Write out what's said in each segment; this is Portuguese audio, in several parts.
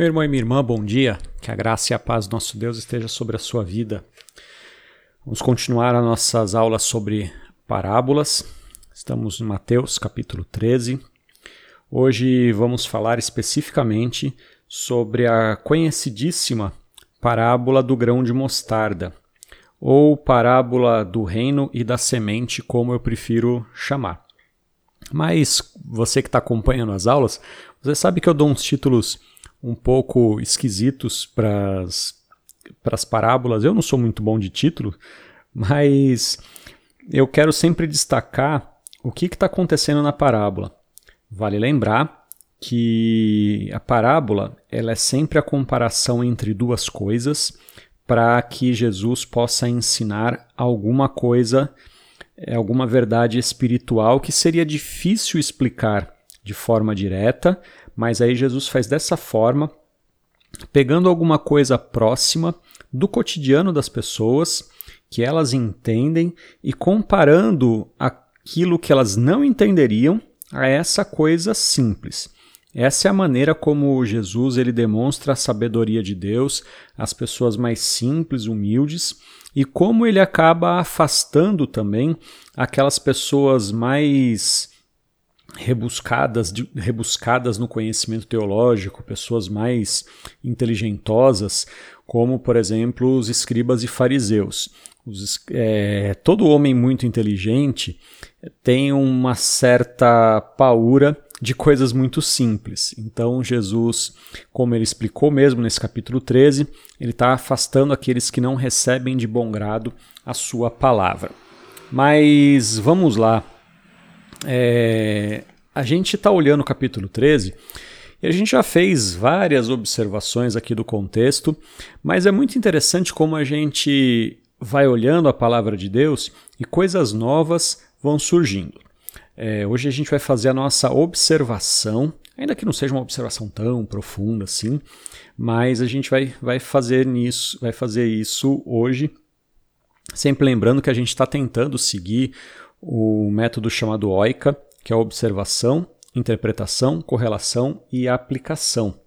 Meu irmão e minha irmã, bom dia. Que a graça e a paz do nosso Deus esteja sobre a sua vida. Vamos continuar as nossas aulas sobre parábolas. Estamos em Mateus capítulo 13. Hoje vamos falar especificamente sobre a conhecidíssima parábola do grão de mostarda, ou parábola do reino e da semente, como eu prefiro chamar. Mas você que está acompanhando as aulas, você sabe que eu dou uns títulos um pouco esquisitos para as parábolas. Eu não sou muito bom de título, mas eu quero sempre destacar o que está acontecendo na parábola. Vale lembrar que a parábola ela é sempre a comparação entre duas coisas para que Jesus possa ensinar alguma coisa, alguma verdade espiritual que seria difícil explicar de forma direta, mas aí Jesus faz dessa forma, pegando alguma coisa próxima do cotidiano das pessoas, que elas entendem, e comparando aquilo que elas não entenderiam a essa coisa simples. Essa é a maneira como Jesus ele demonstra a sabedoria de Deus às pessoas mais simples, humildes, e como ele acaba afastando também aquelas pessoas mais rebuscadas, de, rebuscadas no conhecimento teológico, pessoas mais inteligentosas, como, por exemplo, os escribas e fariseus. Os, é, todo homem muito inteligente tem uma certa paura de coisas muito simples. Então, Jesus, como ele explicou mesmo nesse capítulo 13, ele está afastando aqueles que não recebem de bom grado a sua palavra. Mas vamos lá é, a gente está olhando o capítulo 13 e a gente já fez várias observações aqui do contexto, mas é muito interessante como a gente vai olhando a palavra de Deus e coisas novas vão surgindo. É, hoje a gente vai fazer a nossa observação, ainda que não seja uma observação tão profunda assim, mas a gente vai, vai fazer nisso, vai fazer isso hoje, sempre lembrando que a gente está tentando seguir o método chamado OICA, que é observação, interpretação, correlação e aplicação.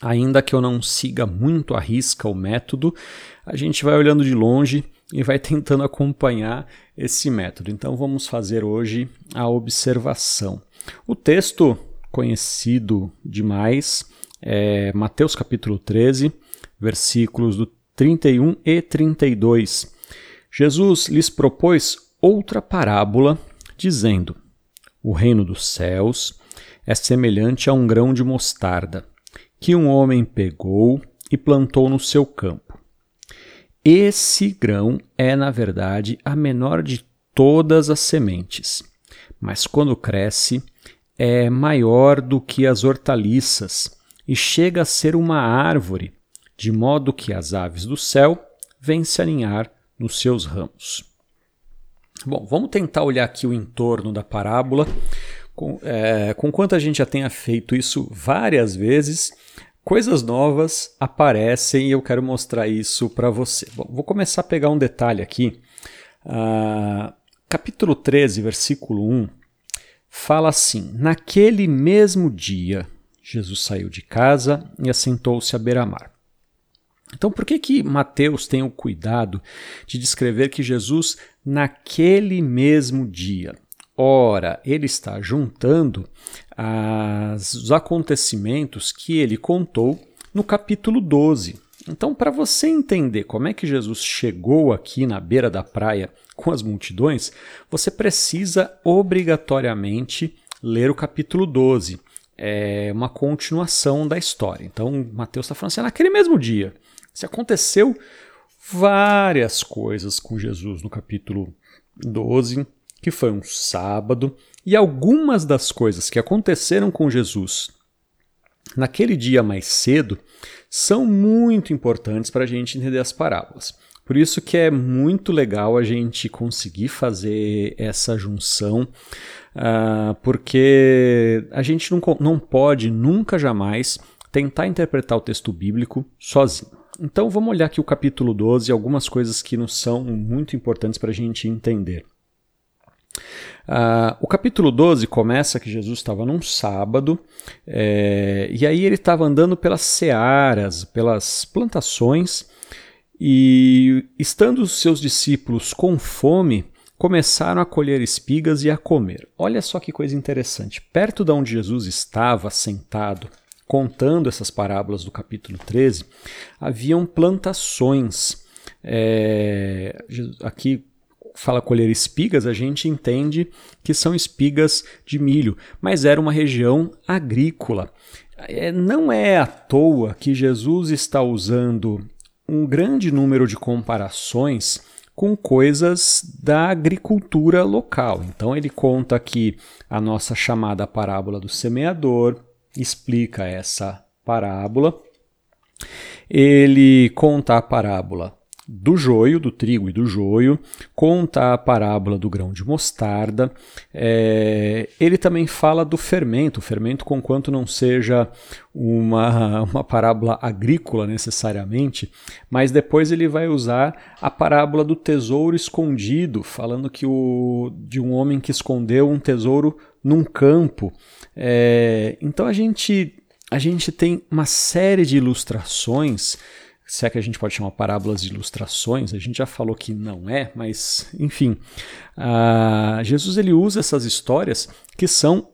Ainda que eu não siga muito à risca o método, a gente vai olhando de longe e vai tentando acompanhar esse método. Então vamos fazer hoje a observação. O texto conhecido demais é Mateus capítulo 13, versículos do 31 e 32. Jesus lhes propôs outra parábola, dizendo: O reino dos céus é semelhante a um grão de mostarda, que um homem pegou e plantou no seu campo. Esse grão é, na verdade, a menor de todas as sementes, mas quando cresce, é maior do que as hortaliças e chega a ser uma árvore, de modo que as aves do céu vêm se aninhar nos seus ramos. Bom, vamos tentar olhar aqui o entorno da parábola. Com, é, com quanto a gente já tenha feito isso várias vezes, coisas novas aparecem e eu quero mostrar isso para você. Bom, vou começar a pegar um detalhe aqui. Uh, capítulo 13, versículo 1, fala assim: Naquele mesmo dia, Jesus saiu de casa e assentou-se à beira-mar. Então, por que que Mateus tem o cuidado de descrever que Jesus naquele mesmo dia? Ora, ele está juntando as, os acontecimentos que ele contou no capítulo 12. Então, para você entender como é que Jesus chegou aqui na beira da praia com as multidões, você precisa obrigatoriamente ler o capítulo 12. É uma continuação da história. Então, Mateus está falando assim, naquele mesmo dia. Se aconteceu várias coisas com Jesus no capítulo 12, que foi um sábado, e algumas das coisas que aconteceram com Jesus naquele dia mais cedo são muito importantes para a gente entender as parábolas. Por isso que é muito legal a gente conseguir fazer essa junção, uh, porque a gente não, não pode nunca jamais tentar interpretar o texto bíblico sozinho. Então vamos olhar aqui o capítulo 12, algumas coisas que nos são muito importantes para a gente entender. Uh, o capítulo 12 começa que Jesus estava num sábado, é, e aí ele estava andando pelas searas, pelas plantações, e estando os seus discípulos com fome, começaram a colher espigas e a comer. Olha só que coisa interessante. Perto de onde Jesus estava sentado, contando essas parábolas do capítulo 13, haviam plantações. É, aqui fala colher espigas, a gente entende que são espigas de milho, mas era uma região agrícola. É, não é à toa que Jesus está usando um grande número de comparações com coisas da agricultura local. Então ele conta aqui a nossa chamada parábola do semeador, explica essa parábola. Ele conta a parábola do joio, do trigo e do joio, conta a parábola do grão de mostarda. É, ele também fala do fermento, o fermento, conquanto não seja uma, uma parábola agrícola necessariamente, mas depois ele vai usar a parábola do tesouro escondido, falando que o, de um homem que escondeu um tesouro num campo. É, então a gente, a gente tem uma série de ilustrações se é que a gente pode chamar parábolas de ilustrações, a gente já falou que não é, mas enfim, uh, Jesus ele usa essas histórias que são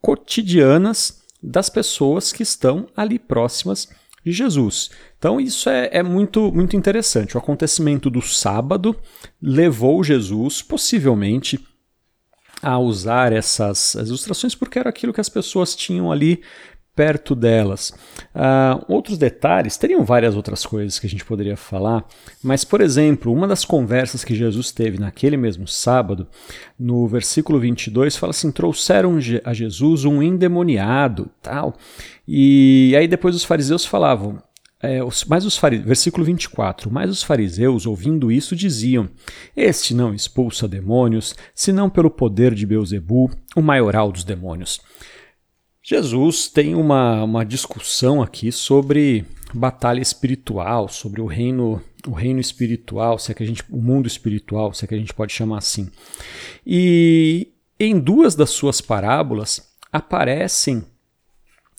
cotidianas das pessoas que estão ali próximas de Jesus. Então isso é, é muito, muito interessante. O acontecimento do sábado levou Jesus, possivelmente, a usar essas ilustrações porque era aquilo que as pessoas tinham ali perto delas. Uh, outros detalhes, teriam várias outras coisas que a gente poderia falar, mas, por exemplo, uma das conversas que Jesus teve naquele mesmo sábado, no versículo 22, fala assim: trouxeram a Jesus um endemoniado, tal. E aí depois os fariseus falavam. É, os, mas os fariseus, versículo 24, mas os fariseus, ouvindo isso, diziam: Este não expulsa demônios, senão pelo poder de Beuzebu, o maioral dos demônios. Jesus tem uma, uma discussão aqui sobre batalha espiritual, sobre o reino, o reino espiritual, se é que a gente, o mundo espiritual, se é que a gente pode chamar assim. E em duas das suas parábolas aparecem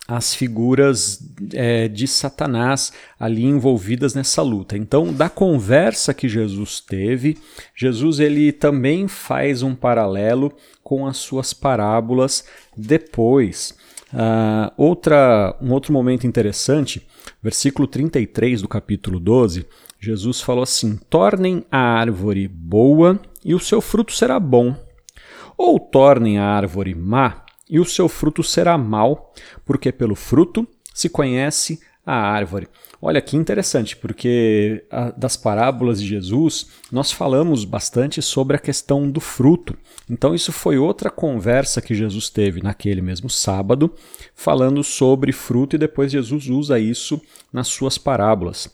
as figuras é, de Satanás ali envolvidas nessa luta. Então, da conversa que Jesus teve, Jesus ele também faz um paralelo com as suas parábolas depois. Uh, outra, um outro momento interessante, versículo 33 do capítulo 12, Jesus falou assim: Tornem a árvore boa e o seu fruto será bom, ou tornem a árvore má e o seu fruto será mau, porque pelo fruto se conhece a árvore. Olha que interessante, porque a, das parábolas de Jesus nós falamos bastante sobre a questão do fruto. Então, isso foi outra conversa que Jesus teve naquele mesmo sábado, falando sobre fruto, e depois Jesus usa isso nas suas parábolas.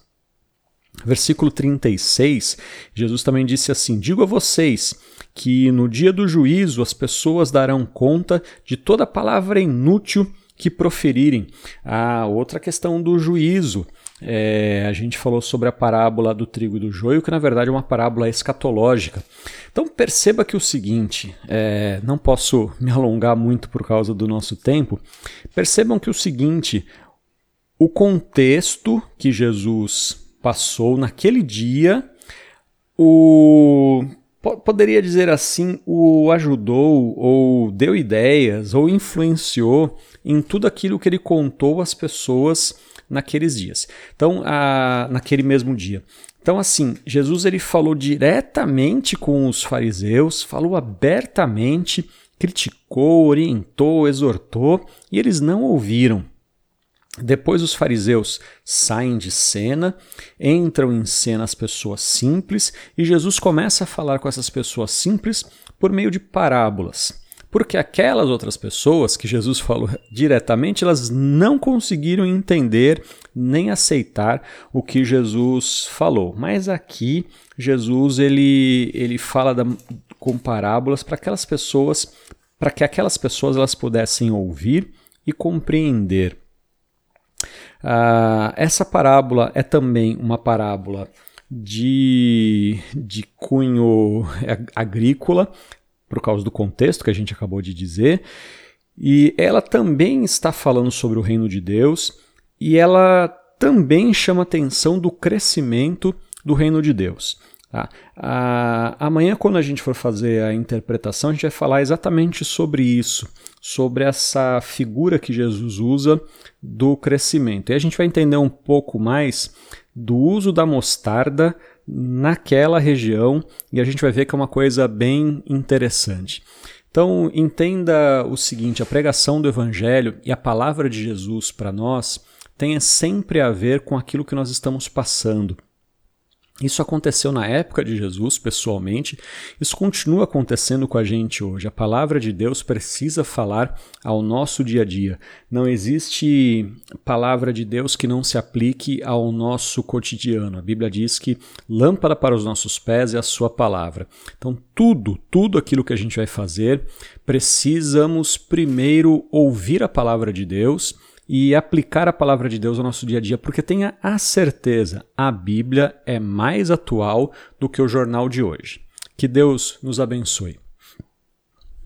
Versículo 36, Jesus também disse assim: Digo a vocês que no dia do juízo as pessoas darão conta de toda palavra inútil que proferirem. A outra questão do juízo. É, a gente falou sobre a parábola do trigo e do joio, que na verdade é uma parábola escatológica. Então perceba que o seguinte, é, não posso me alongar muito por causa do nosso tempo. Percebam que o seguinte, o contexto que Jesus passou naquele dia, o poderia dizer assim, o ajudou ou deu ideias ou influenciou em tudo aquilo que ele contou às pessoas naqueles dias. Então, a, naquele mesmo dia. Então, assim, Jesus ele falou diretamente com os fariseus, falou abertamente, criticou, orientou, exortou, e eles não ouviram. Depois os fariseus saem de cena, entram em cena as pessoas simples, e Jesus começa a falar com essas pessoas simples por meio de parábolas porque aquelas outras pessoas que Jesus falou diretamente, elas não conseguiram entender nem aceitar o que Jesus falou. Mas aqui Jesus ele, ele fala da, com parábolas para aquelas pessoas, para que aquelas pessoas elas pudessem ouvir e compreender. Uh, essa parábola é também uma parábola de, de cunho agrícola, por causa do contexto que a gente acabou de dizer. E ela também está falando sobre o reino de Deus e ela também chama atenção do crescimento do reino de Deus. Tá? Ah, amanhã, quando a gente for fazer a interpretação, a gente vai falar exatamente sobre isso, sobre essa figura que Jesus usa do crescimento. E a gente vai entender um pouco mais do uso da mostarda naquela região e a gente vai ver que é uma coisa bem interessante. Então, entenda o seguinte: a pregação do Evangelho e a palavra de Jesus para nós tem sempre a ver com aquilo que nós estamos passando. Isso aconteceu na época de Jesus, pessoalmente, isso continua acontecendo com a gente hoje. A palavra de Deus precisa falar ao nosso dia a dia. Não existe palavra de Deus que não se aplique ao nosso cotidiano. A Bíblia diz que lâmpada para os nossos pés é a sua palavra. Então, tudo, tudo aquilo que a gente vai fazer, precisamos primeiro ouvir a palavra de Deus e aplicar a palavra de Deus ao nosso dia a dia, porque tenha a certeza, a Bíblia é mais atual do que o jornal de hoje. Que Deus nos abençoe.